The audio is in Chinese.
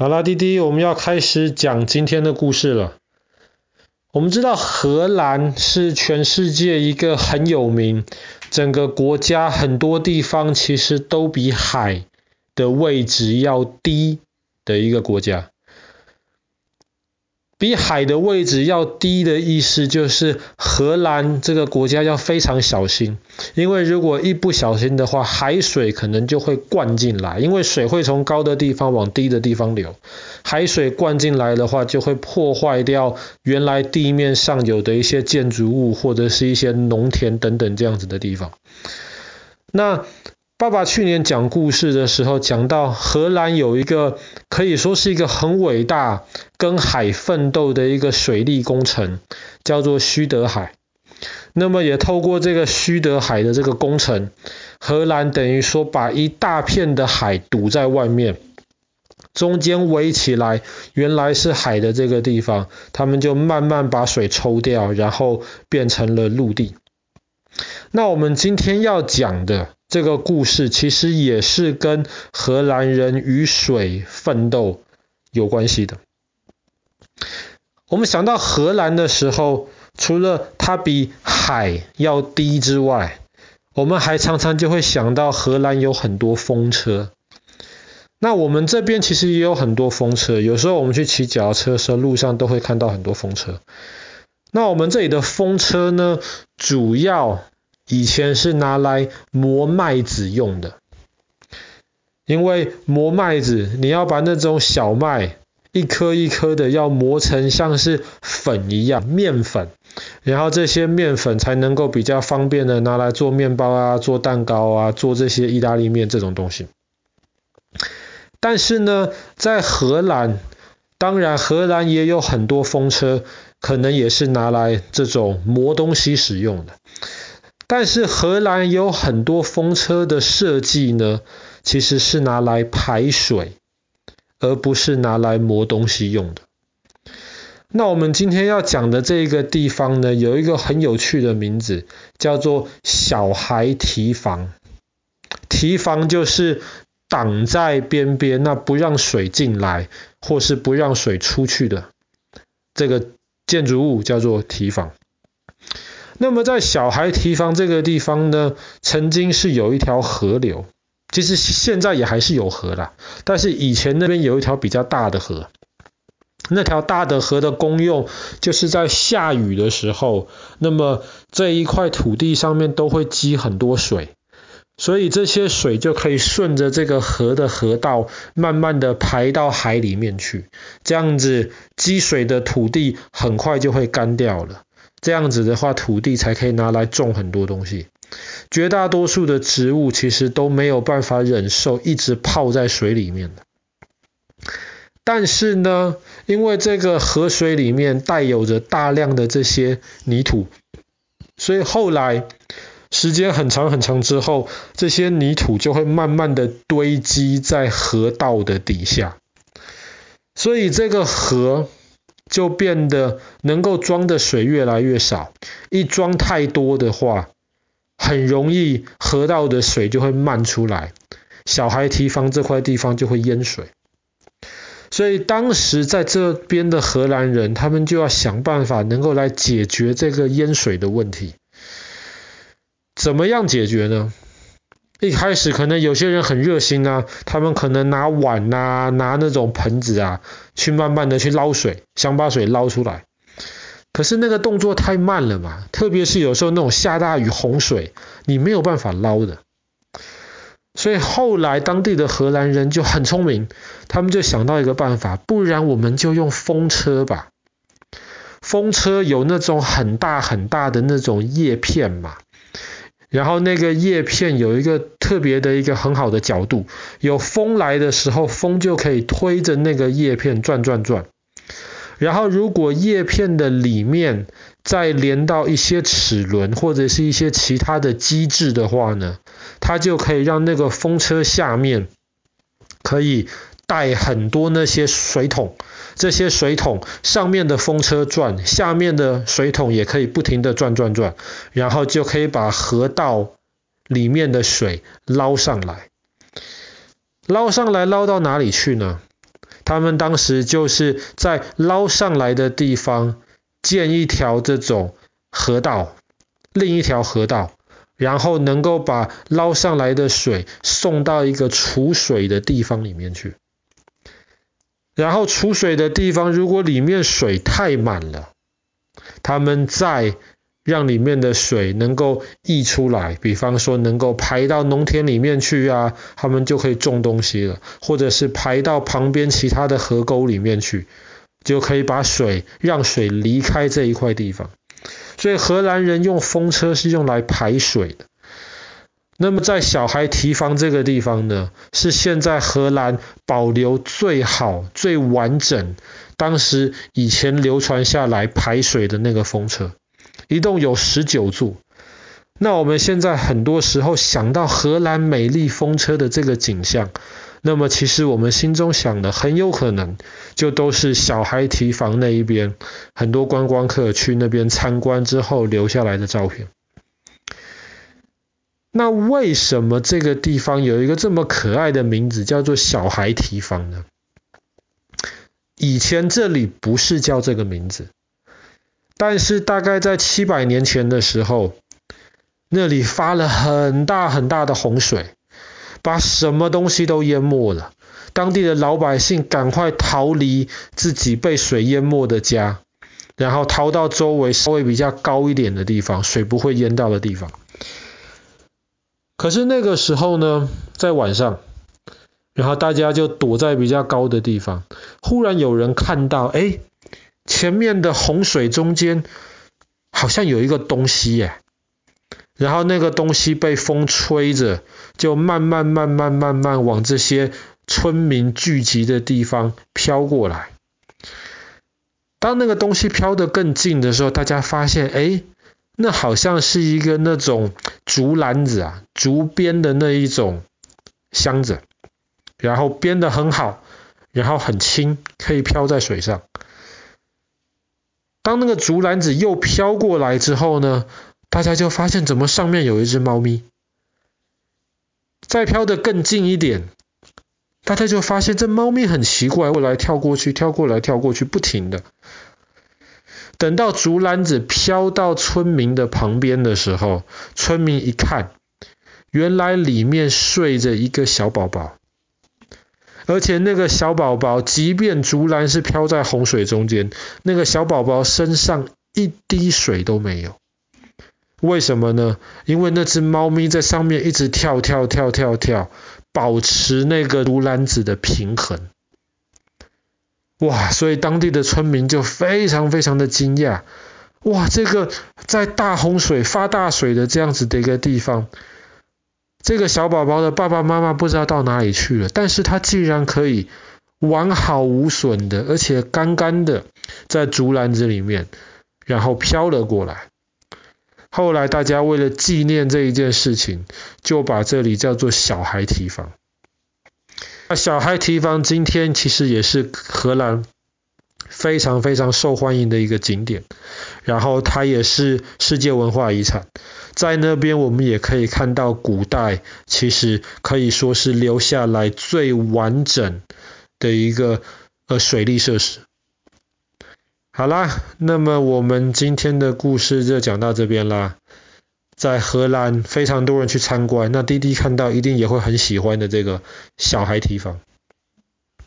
好啦，滴滴，我们要开始讲今天的故事了。我们知道荷兰是全世界一个很有名，整个国家很多地方其实都比海的位置要低的一个国家。比海的位置要低的意思就是，荷兰这个国家要非常小心，因为如果一不小心的话，海水可能就会灌进来，因为水会从高的地方往低的地方流，海水灌进来的话，就会破坏掉原来地面上有的一些建筑物或者是一些农田等等这样子的地方。那爸爸去年讲故事的时候讲到，荷兰有一个可以说是一个很伟大跟海奋斗的一个水利工程，叫做须德海。那么也透过这个须德海的这个工程，荷兰等于说把一大片的海堵在外面，中间围起来，原来是海的这个地方，他们就慢慢把水抽掉，然后变成了陆地。那我们今天要讲的。这个故事其实也是跟荷兰人与水奋斗有关系的。我们想到荷兰的时候，除了它比海要低之外，我们还常常就会想到荷兰有很多风车。那我们这边其实也有很多风车，有时候我们去骑脚踏车的时候，路上都会看到很多风车。那我们这里的风车呢，主要以前是拿来磨麦子用的，因为磨麦子，你要把那种小麦一颗一颗的要磨成像是粉一样面粉，然后这些面粉才能够比较方便的拿来做面包啊、做蛋糕啊、做这些意大利面这种东西。但是呢，在荷兰，当然荷兰也有很多风车，可能也是拿来这种磨东西使用的。但是荷兰有很多风车的设计呢，其实是拿来排水，而不是拿来磨东西用的。那我们今天要讲的这个地方呢，有一个很有趣的名字，叫做小孩堤防。堤防就是挡在边边，那不让水进来，或是不让水出去的这个建筑物叫做堤防。那么在小孩堤防这个地方呢，曾经是有一条河流，其实现在也还是有河啦，但是以前那边有一条比较大的河，那条大的河的功用就是在下雨的时候，那么这一块土地上面都会积很多水，所以这些水就可以顺着这个河的河道，慢慢的排到海里面去，这样子积水的土地很快就会干掉了。这样子的话，土地才可以拿来种很多东西。绝大多数的植物其实都没有办法忍受一直泡在水里面的。但是呢，因为这个河水里面带有着大量的这些泥土，所以后来时间很长很长之后，这些泥土就会慢慢的堆积在河道的底下。所以这个河。就变得能够装的水越来越少，一装太多的话，很容易河道的水就会漫出来，小孩堤防这块地方就会淹水。所以当时在这边的荷兰人，他们就要想办法能够来解决这个淹水的问题。怎么样解决呢？一开始可能有些人很热心啊，他们可能拿碗啊，拿那种盆子啊，去慢慢的去捞水，想把水捞出来。可是那个动作太慢了嘛，特别是有时候那种下大雨洪水，你没有办法捞的。所以后来当地的荷兰人就很聪明，他们就想到一个办法，不然我们就用风车吧。风车有那种很大很大的那种叶片嘛。然后那个叶片有一个特别的一个很好的角度，有风来的时候，风就可以推着那个叶片转转转。然后如果叶片的里面再连到一些齿轮或者是一些其他的机制的话呢，它就可以让那个风车下面可以带很多那些水桶。这些水桶上面的风车转，下面的水桶也可以不停地转转转，然后就可以把河道里面的水捞上来。捞上来捞到哪里去呢？他们当时就是在捞上来的地方建一条这种河道，另一条河道，然后能够把捞上来的水送到一个储水的地方里面去。然后储水的地方如果里面水太满了，他们再让里面的水能够溢出来，比方说能够排到农田里面去啊，他们就可以种东西了，或者是排到旁边其他的河沟里面去，就可以把水让水离开这一块地方。所以荷兰人用风车是用来排水的。那么在小孩提防这个地方呢，是现在荷兰保留最好、最完整，当时以前流传下来排水的那个风车，一共有十九座。那我们现在很多时候想到荷兰美丽风车的这个景象，那么其实我们心中想的很有可能就都是小孩提防那一边，很多观光客去那边参观之后留下来的照片。那为什么这个地方有一个这么可爱的名字，叫做小孩堤防呢？以前这里不是叫这个名字，但是大概在七百年前的时候，那里发了很大很大的洪水，把什么东西都淹没了。当地的老百姓赶快逃离自己被水淹没的家，然后逃到周围稍微比较高一点的地方，水不会淹到的地方。可是那个时候呢，在晚上，然后大家就躲在比较高的地方。忽然有人看到，哎，前面的洪水中间好像有一个东西耶。然后那个东西被风吹着，就慢慢慢慢慢慢往这些村民聚集的地方飘过来。当那个东西飘得更近的时候，大家发现，哎。那好像是一个那种竹篮子啊，竹编的那一种箱子，然后编得很好，然后很轻，可以飘在水上。当那个竹篮子又飘过来之后呢，大家就发现怎么上面有一只猫咪。再飘得更近一点，大家就发现这猫咪很奇怪，过来跳过去，跳过来跳过去，不停的。等到竹篮子飘到村民的旁边的时候，村民一看，原来里面睡着一个小宝宝，而且那个小宝宝，即便竹篮是飘在洪水中间，那个小宝宝身上一滴水都没有。为什么呢？因为那只猫咪在上面一直跳跳跳跳跳，保持那个竹篮子的平衡。哇！所以当地的村民就非常非常的惊讶。哇！这个在大洪水发大水的这样子的一个地方，这个小宝宝的爸爸妈妈不知道到哪里去了，但是他竟然可以完好无损的，而且干干的在竹篮子里面，然后飘了过来。后来大家为了纪念这一件事情，就把这里叫做小孩提防。那小孩堤防今天其实也是荷兰非常非常受欢迎的一个景点，然后它也是世界文化遗产。在那边我们也可以看到古代其实可以说是留下来最完整的一个呃水利设施。好啦，那么我们今天的故事就讲到这边啦。在荷兰，非常多人去参观。那滴滴看到一定也会很喜欢的这个小孩提防。